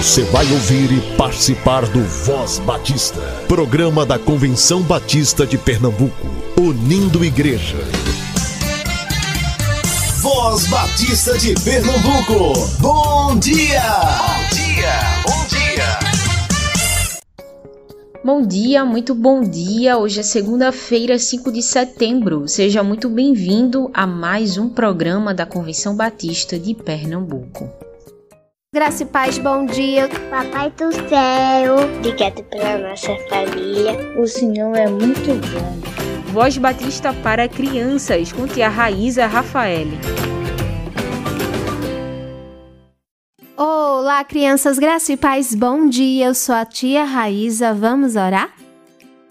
Você vai ouvir e participar do Voz Batista, programa da Convenção Batista de Pernambuco, unindo igreja. Voz Batista de Pernambuco, bom dia! Bom dia, bom dia! Bom dia, muito bom dia. Hoje é segunda-feira, 5 de setembro. Seja muito bem-vindo a mais um programa da Convenção Batista de Pernambuco. Graça e paz, bom dia. Papai do céu, obrigado pela nossa família. O Senhor é muito bom. Voz Batista para crianças, com tia Raíza Rafael. Olá, crianças, graça e paz, bom dia. Eu sou a tia Raíza, vamos orar?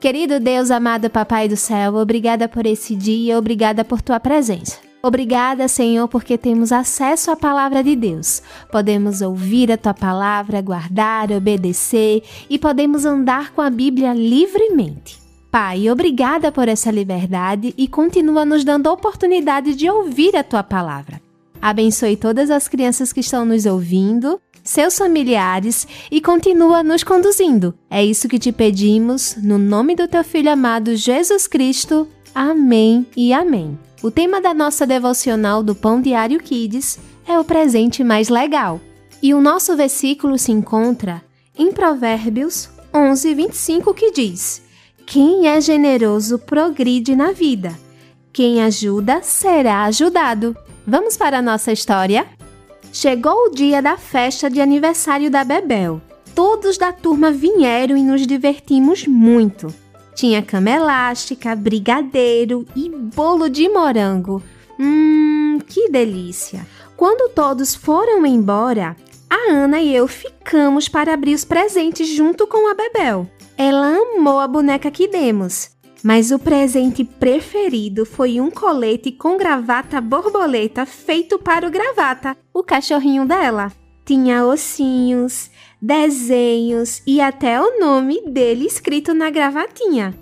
Querido Deus, amado Papai do céu, obrigada por esse dia, obrigada por tua presença. Obrigada, Senhor, porque temos acesso à palavra de Deus. Podemos ouvir a tua palavra, guardar, obedecer e podemos andar com a Bíblia livremente. Pai, obrigada por essa liberdade e continua nos dando a oportunidade de ouvir a tua palavra. Abençoe todas as crianças que estão nos ouvindo, seus familiares e continua nos conduzindo. É isso que te pedimos, no nome do teu filho amado Jesus Cristo. Amém e amém. O tema da nossa devocional do Pão Diário Kids é o presente mais legal. E o nosso versículo se encontra em Provérbios 11, 25, que diz: Quem é generoso progride na vida. Quem ajuda será ajudado. Vamos para a nossa história? Chegou o dia da festa de aniversário da Bebel. Todos da turma vieram e nos divertimos muito. Tinha cama elástica, brigadeiro e bolo de morango. Hum, que delícia! Quando todos foram embora, a Ana e eu ficamos para abrir os presentes junto com a Bebel. Ela amou a boneca que demos, mas o presente preferido foi um colete com gravata borboleta feito para o gravata, o cachorrinho dela. Tinha ossinhos, desenhos e até o nome dele escrito na gravatinha.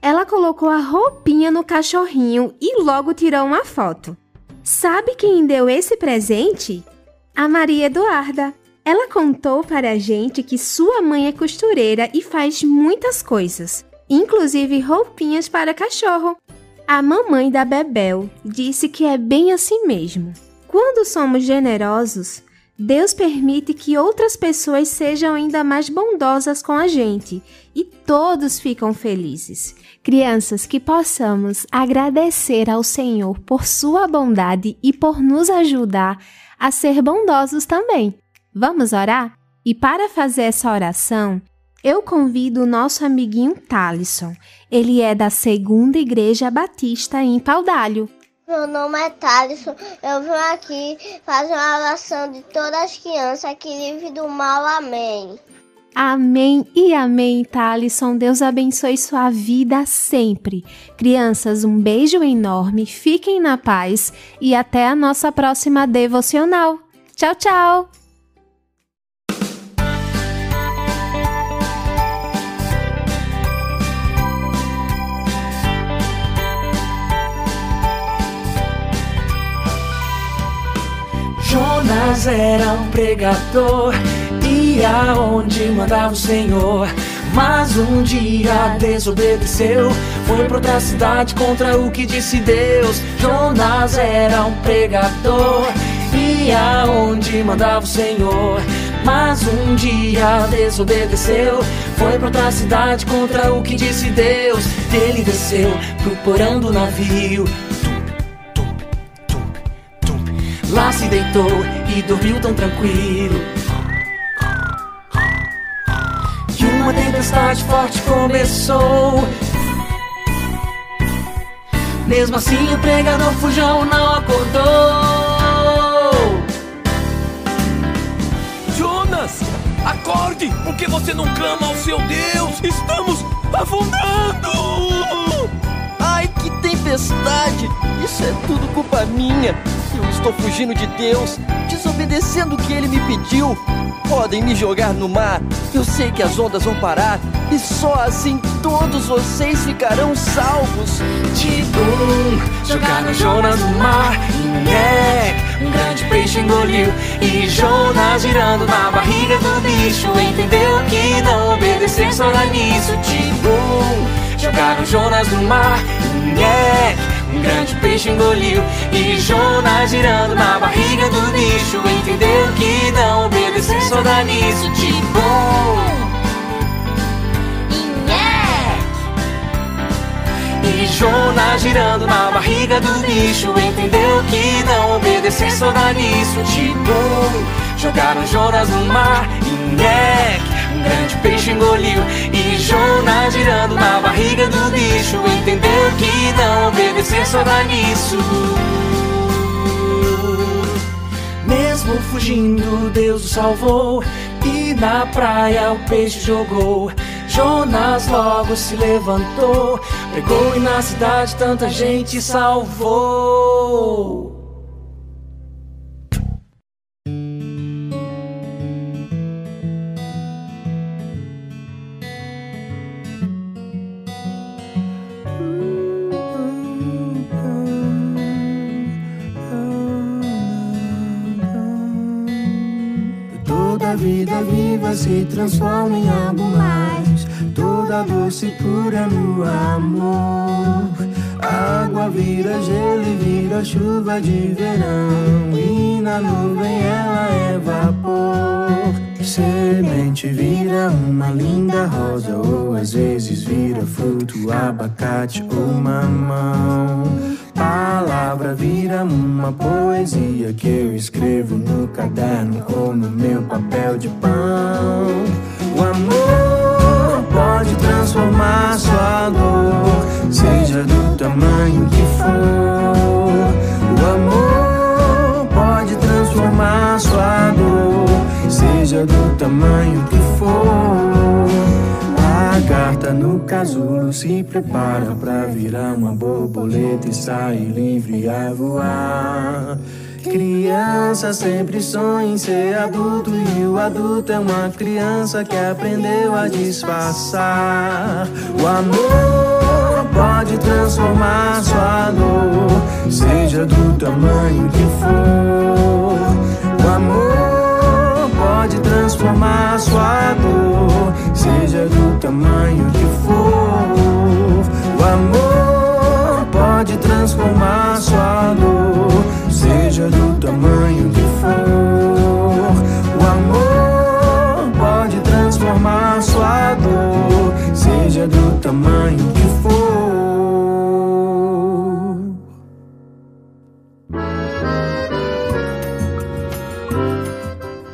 Ela colocou a roupinha no cachorrinho e logo tirou uma foto. Sabe quem deu esse presente? A Maria Eduarda. Ela contou para a gente que sua mãe é costureira e faz muitas coisas, inclusive roupinhas para cachorro. A mamãe da Bebel disse que é bem assim mesmo. Quando somos generosos, Deus permite que outras pessoas sejam ainda mais bondosas com a gente e todos ficam felizes. Crianças, que possamos agradecer ao Senhor por sua bondade e por nos ajudar a ser bondosos também. Vamos orar? E para fazer essa oração, eu convido o nosso amiguinho Talisson. Ele é da Segunda Igreja Batista em Paudalho. Meu nome é Thaleson. Eu vim aqui fazer uma oração de todas as crianças que vivem do mal. Amém. Amém e amém, Thalisson. Deus abençoe sua vida sempre. Crianças, um beijo enorme, fiquem na paz e até a nossa próxima devocional. Tchau, tchau! Jonas era um pregador, ia onde mandava o Senhor. Mas um dia desobedeceu, foi pra outra cidade contra o que disse Deus. Jonas era um pregador, ia onde mandava o Senhor. Mas um dia desobedeceu, foi pra outra cidade contra o que disse Deus. Ele desceu pro porão do navio Lá se deitou e dormiu tão tranquilo. Que uma tempestade forte começou. Mesmo assim, o pregador fujão não acordou. Jonas, acorde! Por que você não clama ao seu Deus? Estamos afundando! Tempestade! Isso é tudo culpa minha. Eu estou fugindo de Deus, desobedecendo o que Ele me pediu. Podem me jogar no mar, eu sei que as ondas vão parar. E só assim todos vocês ficarão salvos. Bom, jogaram Jonas no mar. um grande peixe engoliu E Jonas girando na barriga do bicho Entendeu que não obedecer só nisso Tipo, jogaram Jonas no mar Um grande peixe engoliu E Jonas girando na barriga do bicho. Entendeu que não obedecer só dá nisso Tipo E Jonas girando na barriga do bicho. Entendeu que não obedecer só dá nisso Tipo, jogaram Jonas no mar E um grande peixe engoliu E Jonas girando na barriga do bicho. Entendeu que não obedecer só dá nisso mesmo fugindo, Deus o salvou. E na praia o peixe jogou. Jonas logo se levantou, pregou e na cidade tanta gente salvou. Se transforma em algo mais toda doce pura no amor. Água vira gelo e vira chuva de verão. E na nuvem ela é vapor. Semente vira uma linda rosa, ou às vezes vira fruto, abacate ou mamão. Palavra vira uma poesia que eu escrevo no caderno como meu papel de pão. O amor pode transformar sua dor, seja do tamanho que for. O amor pode transformar sua dor, seja do tamanho que for. A carta no casulo se prepara pra virar uma borboleta e sair livre a voar. Criança sempre sonha em ser adulto e o adulto é uma criança que aprendeu a disfarçar. O amor pode transformar sua dor, seja do tamanho que for. Seja do tamanho que for.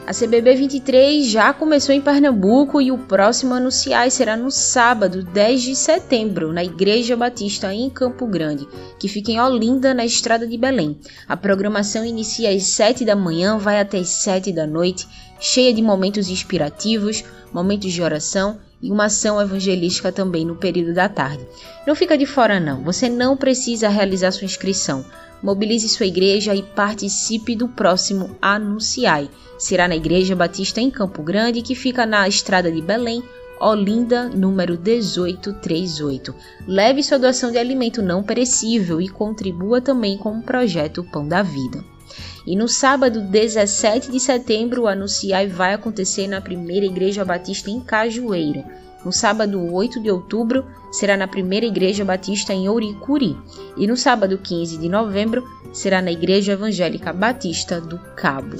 A CBB 23 já começou em Pernambuco e o próximo anunciar será no sábado, 10 de setembro, na Igreja Batista em Campo Grande, que fica em Olinda, na estrada de Belém. A programação inicia às 7 da manhã, vai até às 7 da noite, cheia de momentos inspirativos, momentos de oração e uma ação evangelística também no período da tarde. Não fica de fora não, você não precisa realizar sua inscrição. Mobilize sua igreja e participe do próximo Anunciai. Será na Igreja Batista em Campo Grande, que fica na estrada de Belém, Olinda, número 1838. Leve sua doação de alimento não perecível e contribua também com o projeto Pão da Vida. E no sábado 17 de setembro, o Anunciai vai acontecer na primeira Igreja Batista em Cajueiro. No sábado 8 de outubro, será na primeira Igreja Batista em Ouricuri. E no sábado 15 de novembro, será na Igreja Evangélica Batista do Cabo.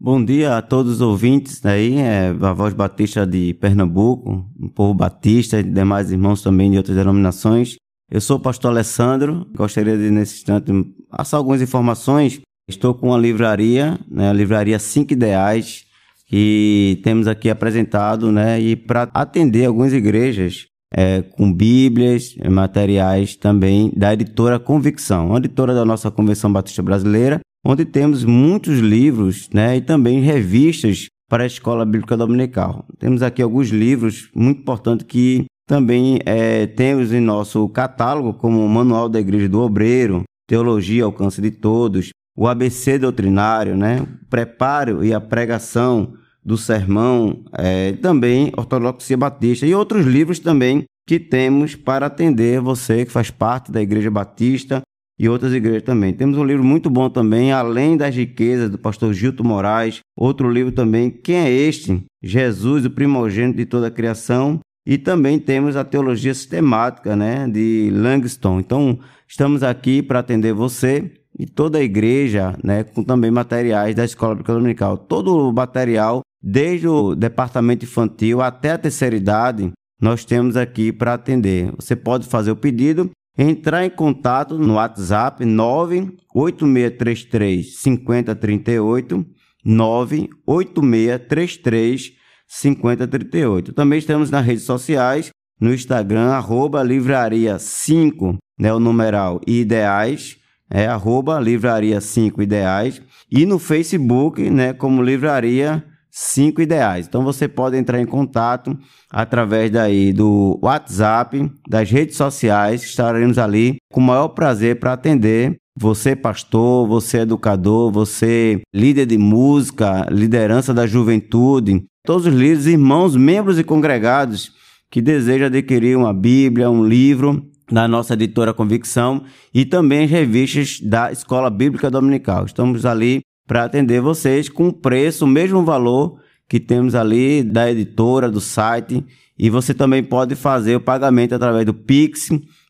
Bom dia a todos os ouvintes aí, é a Voz Batista de Pernambuco, o povo batista e demais irmãos também de outras denominações. Eu sou o pastor Alessandro, gostaria de nesse instante passar algumas informações. Estou com a livraria, né, a livraria Cinco Ideais, que temos aqui apresentado, né, e para atender algumas igrejas é, com bíblias, materiais também da editora Convicção, uma editora da nossa Convenção Batista Brasileira, onde temos muitos livros né, e também revistas para a Escola Bíblica Dominical. Temos aqui alguns livros muito importantes que também é, temos em nosso catálogo, como Manual da Igreja do Obreiro, Teologia Alcance de Todos, o ABC Doutrinário, né, o Preparo e a Pregação do Sermão, é, também Ortodoxia Batista e outros livros também que temos para atender você que faz parte da Igreja Batista e outras igrejas também. Temos um livro muito bom também, Além das Riquezas, do pastor Gilto Moraes. Outro livro também, Quem é Este? Jesus, o primogênito de toda a criação. E também temos a Teologia Sistemática, né, de Langston. Então, estamos aqui para atender você e toda a igreja, né, com também materiais da Escola Bíblica Dominical. Todo o material, desde o departamento infantil até a terceira idade, nós temos aqui para atender. Você pode fazer o pedido entrar em contato no WhatsApp 98633 5038 98633 5038. Também estamos nas redes sociais, no Instagram, arroba livraria 5, né, o numeral ideais, é arroba livraria 5 ideais, e no Facebook, né, como livraria cinco ideais. Então você pode entrar em contato através daí do WhatsApp, das redes sociais, estaremos ali com o maior prazer para atender você pastor, você educador, você líder de música, liderança da juventude, todos os líderes, irmãos, membros e congregados que desejam adquirir uma Bíblia, um livro da nossa editora Convicção e também as revistas da Escola Bíblica Dominical. Estamos ali para atender vocês com o preço, o mesmo valor que temos ali da editora, do site. E você também pode fazer o pagamento através do Pix,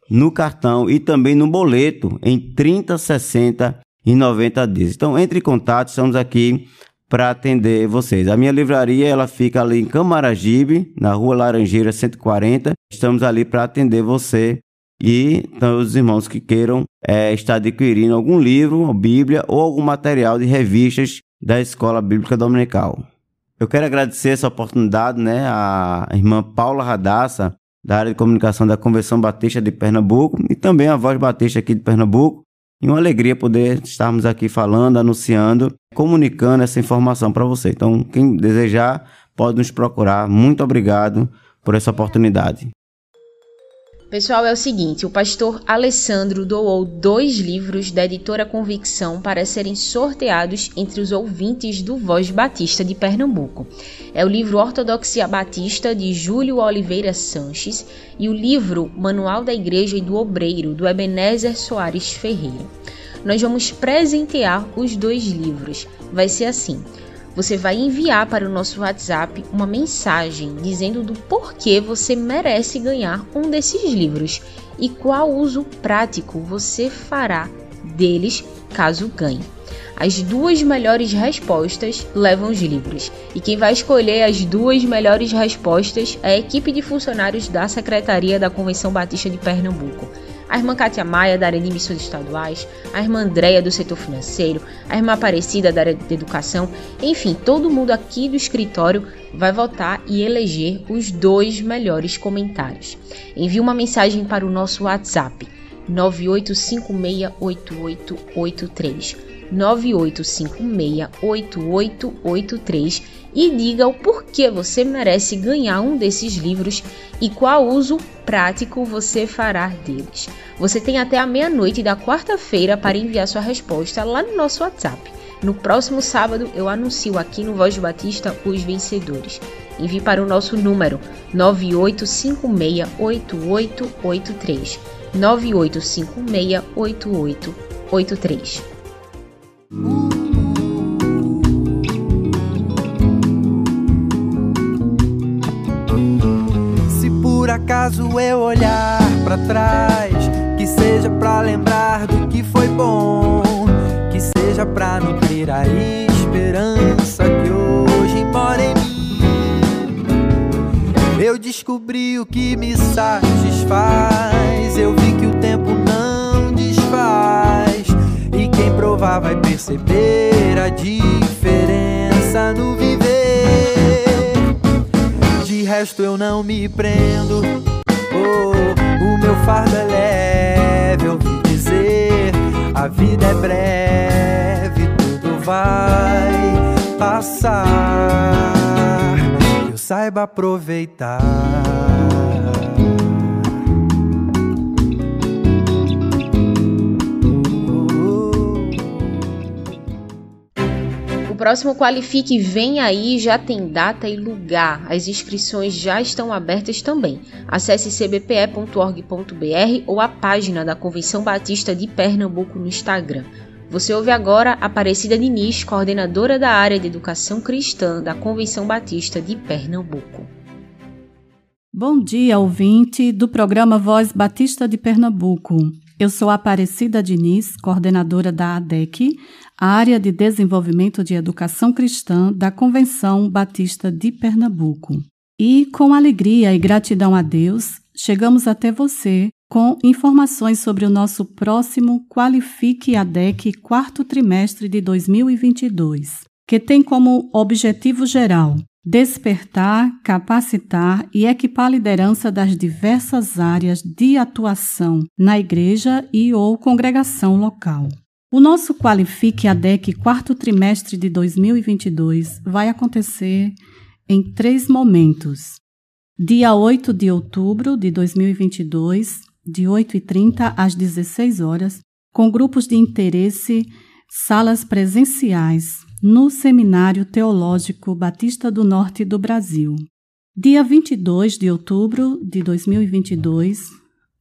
no cartão e também no boleto em 30, 60 e 90 dias. Então entre em contato, estamos aqui para atender vocês. A minha livraria ela fica ali em Camaragibe, na Rua Laranjeira 140. Estamos ali para atender você e então, os irmãos que queiram é, estar adquirindo algum livro, Bíblia ou algum material de revistas da Escola Bíblica Dominical. Eu quero agradecer essa oportunidade né, à irmã Paula Radassa, da área de comunicação da Convenção Batista de Pernambuco, e também a Voz Batista aqui de Pernambuco. E uma alegria poder estarmos aqui falando, anunciando, comunicando essa informação para você. Então, quem desejar, pode nos procurar. Muito obrigado por essa oportunidade. Pessoal, é o seguinte: o pastor Alessandro doou dois livros da editora Convicção para serem sorteados entre os ouvintes do Voz Batista de Pernambuco. É o livro Ortodoxia Batista de Júlio Oliveira Sanches e o livro Manual da Igreja e do Obreiro do Ebenezer Soares Ferreira. Nós vamos presentear os dois livros. Vai ser assim você vai enviar para o nosso WhatsApp uma mensagem dizendo do porquê você merece ganhar um desses livros e qual uso prático você fará deles caso ganhe. As duas melhores respostas levam os livros, e quem vai escolher as duas melhores respostas é a equipe de funcionários da Secretaria da Convenção Batista de Pernambuco a irmã Kátia Maia, da área de missões estaduais, a irmã Andréia, do setor financeiro, a irmã Aparecida, da área de educação, enfim, todo mundo aqui do escritório vai votar e eleger os dois melhores comentários. Envie uma mensagem para o nosso WhatsApp 98568883. 98568883 e diga o porquê você merece ganhar um desses livros e qual uso prático você fará deles. Você tem até a meia-noite da quarta-feira para enviar sua resposta lá no nosso WhatsApp. No próximo sábado eu anuncio aqui no Voz Batista os vencedores. Envie para o nosso número 98568883. 98568883. Por acaso eu olhar para trás, que seja para lembrar do que foi bom, que seja para nutrir a esperança que hoje mora em mim. Eu descobri o que me satisfaz, eu vi que o tempo não desfaz quem provar vai perceber a diferença no viver. De resto eu não me prendo. O meu fardo é leve, ouvi dizer. A vida é breve, tudo vai passar. Eu saiba aproveitar. Próximo Qualifique vem aí, já tem data e lugar. As inscrições já estão abertas também. Acesse cbpe.org.br ou a página da Convenção Batista de Pernambuco no Instagram. Você ouve agora Aparecida Diniz, coordenadora da área de Educação Cristã da Convenção Batista de Pernambuco. Bom dia, ouvinte do programa Voz Batista de Pernambuco. Eu sou Aparecida Diniz, coordenadora da ADEC, área de desenvolvimento de educação cristã da Convenção Batista de Pernambuco. E com alegria e gratidão a Deus, chegamos até você com informações sobre o nosso próximo Qualifique ADEC quarto trimestre de 2022, que tem como objetivo geral despertar, capacitar e equipar a liderança das diversas áreas de atuação na igreja e ou congregação local. O nosso Qualifique ADEC quarto trimestre de 2022 vai acontecer em três momentos. Dia 8 de outubro de 2022, de 8h30 às 16 horas, com grupos de interesse, salas presenciais, no Seminário Teológico Batista do Norte do Brasil. Dia 22 de outubro de 2022,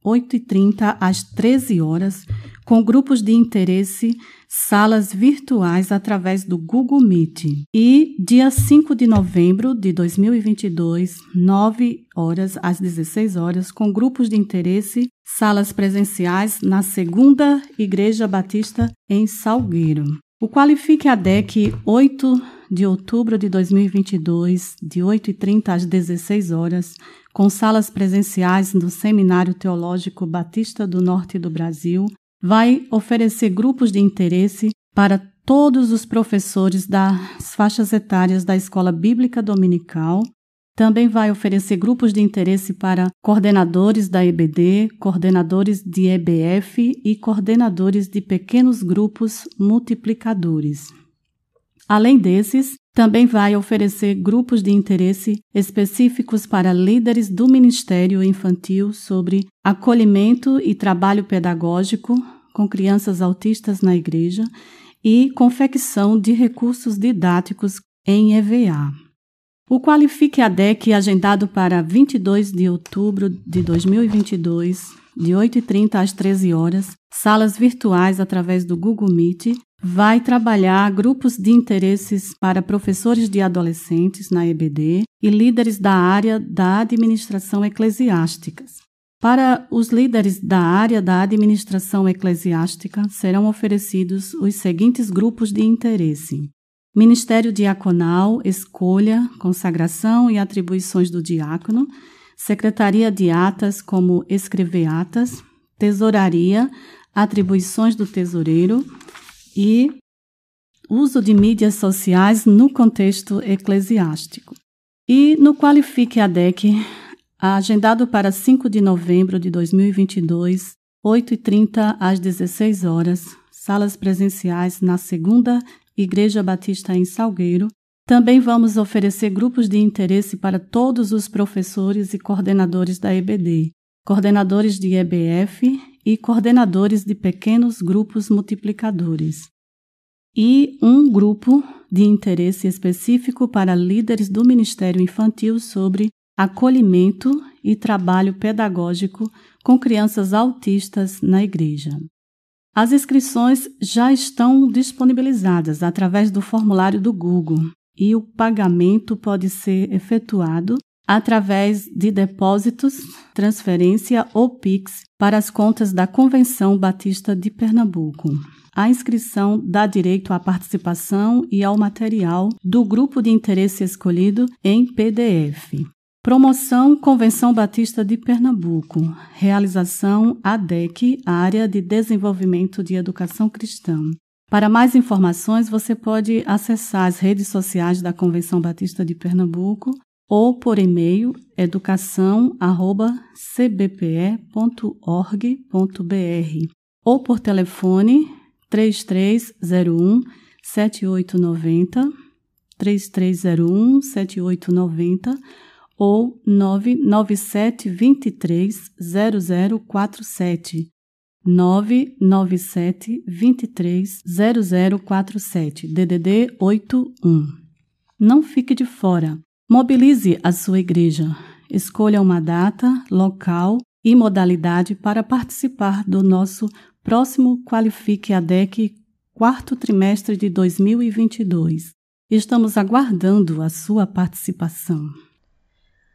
8h30 às 13 horas, com grupos de interesse, salas virtuais através do Google Meet. E dia 5 de novembro de 2022, 9 horas às 16 horas, com grupos de interesse, salas presenciais na Segunda Igreja Batista em Salgueiro. O Qualifique ADEC 8 de outubro de 2022, de 8h30 às 16 horas, com salas presenciais no Seminário Teológico Batista do Norte do Brasil, vai oferecer grupos de interesse para todos os professores das faixas etárias da Escola Bíblica Dominical. Também vai oferecer grupos de interesse para coordenadores da EBD, coordenadores de EBF e coordenadores de pequenos grupos multiplicadores. Além desses, também vai oferecer grupos de interesse específicos para líderes do Ministério Infantil sobre acolhimento e trabalho pedagógico com crianças autistas na igreja e confecção de recursos didáticos em EVA. O Qualifique ADEC, agendado para 22 de outubro de 2022, de 8h30 às 13 horas, salas virtuais através do Google Meet, vai trabalhar grupos de interesses para professores de adolescentes na EBD e líderes da área da administração eclesiástica. Para os líderes da área da administração eclesiástica serão oferecidos os seguintes grupos de interesse: Ministério Diaconal, Escolha, Consagração e Atribuições do Diácono, Secretaria de Atas, como Escrever Atas, Tesouraria, Atribuições do Tesoureiro, e uso de mídias sociais no contexto eclesiástico. E no Qualifique ADEC, agendado para 5 de novembro de 2022, 8h30 às 16 horas, salas presenciais na segunda Igreja Batista em Salgueiro. Também vamos oferecer grupos de interesse para todos os professores e coordenadores da EBD, coordenadores de EBF e coordenadores de pequenos grupos multiplicadores. E um grupo de interesse específico para líderes do Ministério Infantil sobre acolhimento e trabalho pedagógico com crianças autistas na igreja. As inscrições já estão disponibilizadas através do formulário do Google e o pagamento pode ser efetuado através de depósitos, transferência ou PIX para as contas da Convenção Batista de Pernambuco. A inscrição dá direito à participação e ao material do grupo de interesse escolhido em PDF. Promoção Convenção Batista de Pernambuco. Realização ADEC, Área de Desenvolvimento de Educação Cristã. Para mais informações, você pode acessar as redes sociais da Convenção Batista de Pernambuco ou por e-mail educação@cbpe.org.br ou por telefone 3301 7890 3301 7890 ou 997 23 0047 997 23 0047 DDD 81. Não fique de fora. Mobilize a sua igreja. Escolha uma data, local e modalidade para participar do nosso próximo Qualifique ADEC quarto trimestre de 2022. Estamos aguardando a sua participação.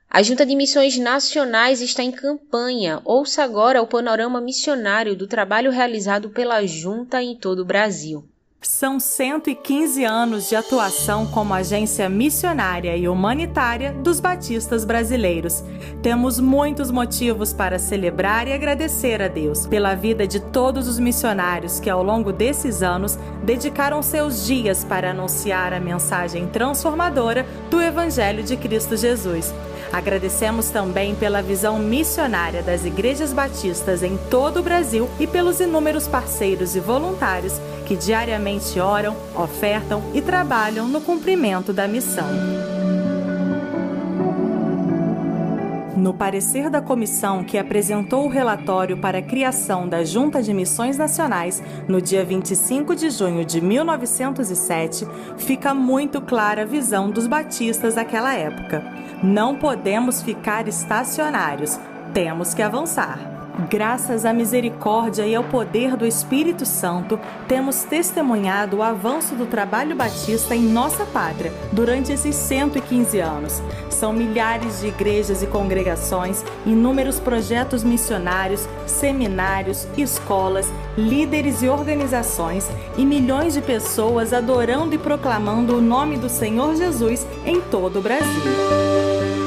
A Junta de Missões Nacionais está em campanha. Ouça agora o panorama missionário do trabalho realizado pela Junta em todo o Brasil. São 115 anos de atuação como agência missionária e humanitária dos batistas brasileiros. Temos muitos motivos para celebrar e agradecer a Deus pela vida de todos os missionários que, ao longo desses anos, dedicaram seus dias para anunciar a mensagem transformadora do Evangelho de Cristo Jesus. Agradecemos também pela visão missionária das igrejas batistas em todo o Brasil e pelos inúmeros parceiros e voluntários que diariamente oram, ofertam e trabalham no cumprimento da missão. No parecer da comissão que apresentou o relatório para a criação da Junta de Missões Nacionais no dia 25 de junho de 1907, fica muito clara a visão dos batistas daquela época. Não podemos ficar estacionários, temos que avançar. Graças à misericórdia e ao poder do Espírito Santo, temos testemunhado o avanço do trabalho batista em nossa pátria durante esses 115 anos. São milhares de igrejas e congregações, inúmeros projetos missionários, seminários, escolas, líderes e organizações e milhões de pessoas adorando e proclamando o nome do Senhor Jesus em todo o Brasil.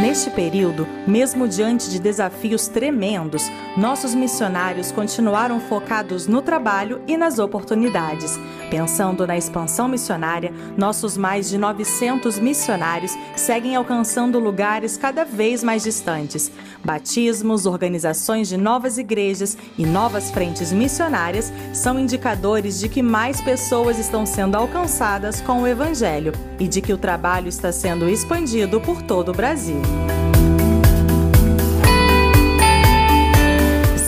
Neste período, mesmo diante de desafios tremendos, nossos missionários continuaram focados no trabalho e nas oportunidades. Pensando na expansão missionária, nossos mais de 900 missionários seguem alcançando lugares cada vez mais distantes. Batismos, organizações de novas igrejas e novas frentes missionárias são indicadores de que mais pessoas estão sendo alcançadas com o Evangelho e de que o trabalho está sendo expandido por todo o Brasil.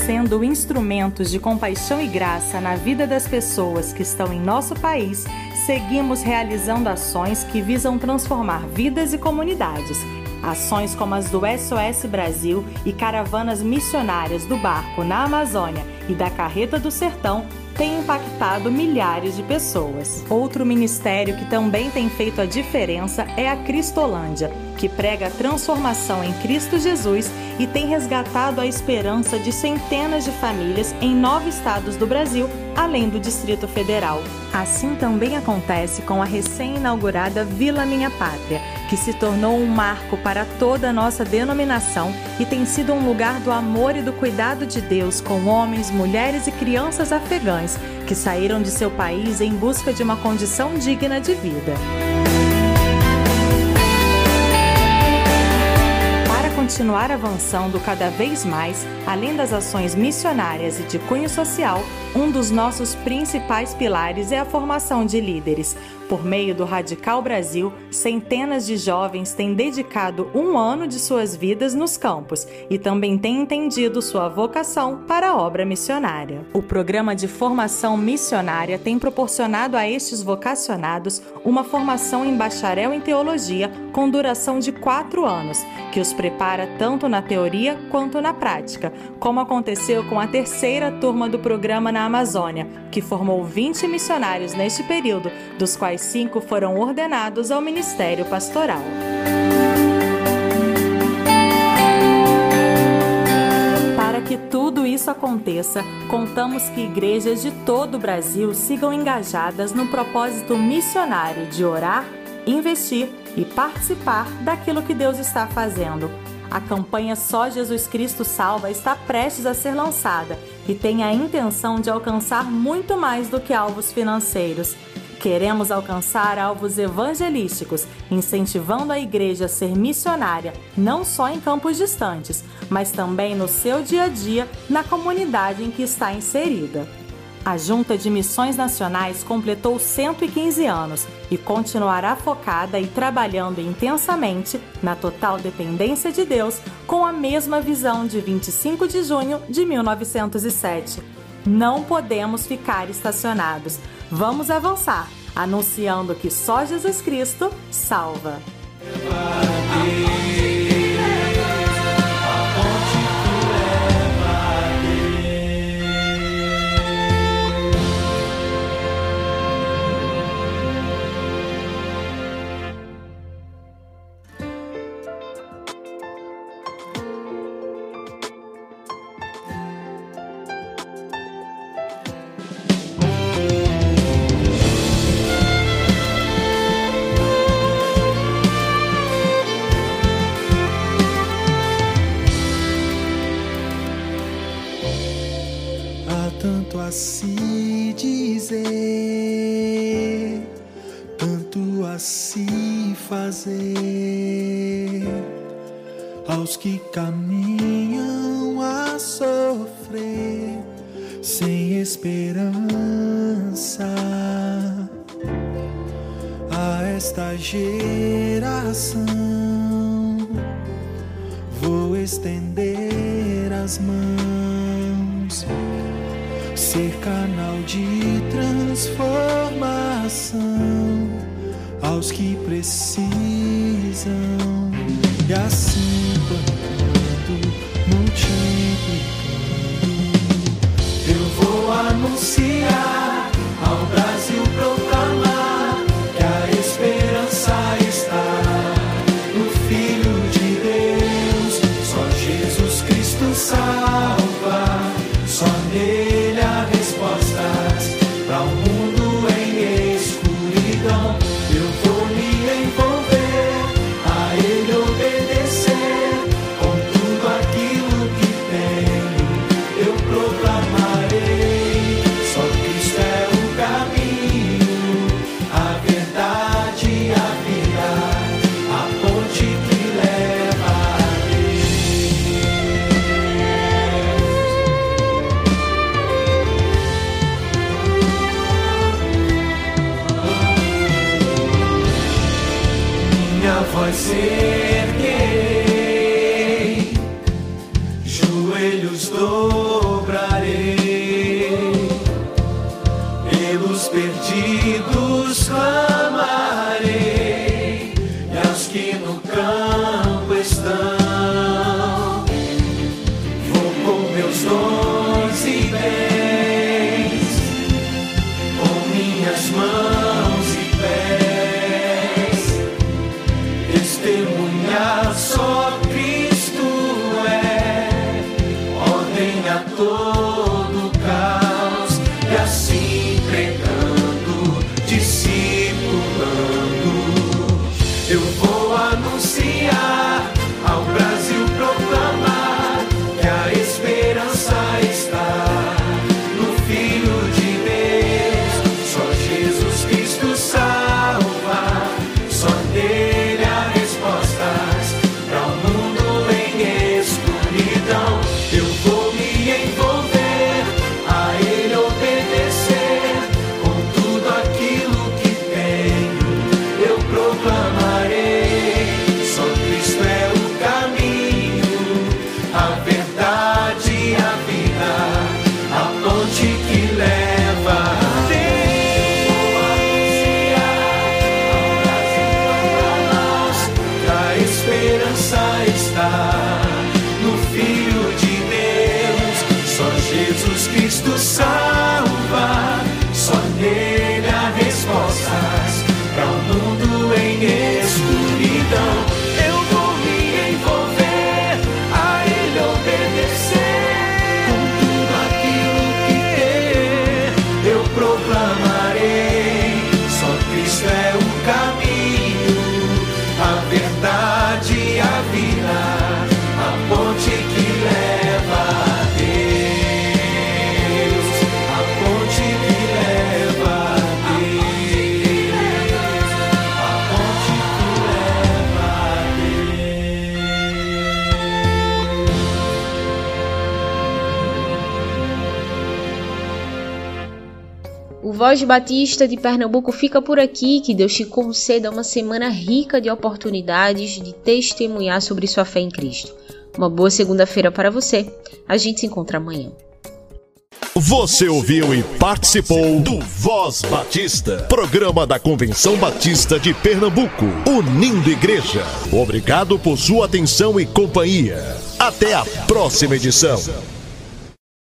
sendo instrumentos de compaixão e graça na vida das pessoas que estão em nosso país, seguimos realizando ações que visam transformar vidas e comunidades. Ações como as do SOS Brasil e caravanas missionárias do barco na Amazônia e da Carreta do Sertão tem impactado milhares de pessoas. Outro ministério que também tem feito a diferença é a Cristolândia, que prega a transformação em Cristo Jesus e tem resgatado a esperança de centenas de famílias em nove estados do Brasil, além do Distrito Federal. Assim também acontece com a recém-inaugurada Vila Minha Pátria, que se tornou um marco para toda a nossa denominação e tem sido um lugar do amor e do cuidado de Deus com homens, mulheres e crianças afegãs que saíram de seu país em busca de uma condição digna de vida. continuar avançando cada vez mais, além das ações missionárias e de cunho social, um dos nossos principais pilares é a formação de líderes. Por meio do Radical Brasil, centenas de jovens têm dedicado um ano de suas vidas nos campos e também têm entendido sua vocação para a obra missionária. O programa de formação missionária tem proporcionado a estes vocacionados uma formação em bacharel em teologia com duração de quatro anos, que os prepara tanto na teoria quanto na prática, como aconteceu com a terceira turma do programa na Amazônia, que formou 20 missionários neste período, dos quais cinco foram ordenados ao ministério pastoral. Para que tudo isso aconteça, contamos que igrejas de todo o Brasil sigam engajadas no propósito missionário de orar, investir e participar daquilo que Deus está fazendo a campanha Só Jesus Cristo Salva está prestes a ser lançada e tem a intenção de alcançar muito mais do que alvos financeiros. Queremos alcançar alvos evangelísticos, incentivando a igreja a ser missionária, não só em campos distantes, mas também no seu dia a dia, na comunidade em que está inserida. A Junta de Missões Nacionais completou 115 anos e continuará focada e trabalhando intensamente na total dependência de Deus com a mesma visão de 25 de junho de 1907. Não podemos ficar estacionados. Vamos avançar, anunciando que só Jesus Cristo salva. O estender as mãos, ser canal de transformação aos que precisam. E assim, quanto multiplicar. camino. Voz Batista de Pernambuco fica por aqui. Que Deus te conceda uma semana rica de oportunidades de testemunhar sobre sua fé em Cristo. Uma boa segunda-feira para você. A gente se encontra amanhã. Você ouviu e participou do Voz Batista, programa da Convenção Batista de Pernambuco, unindo igreja. Obrigado por sua atenção e companhia. Até a próxima edição.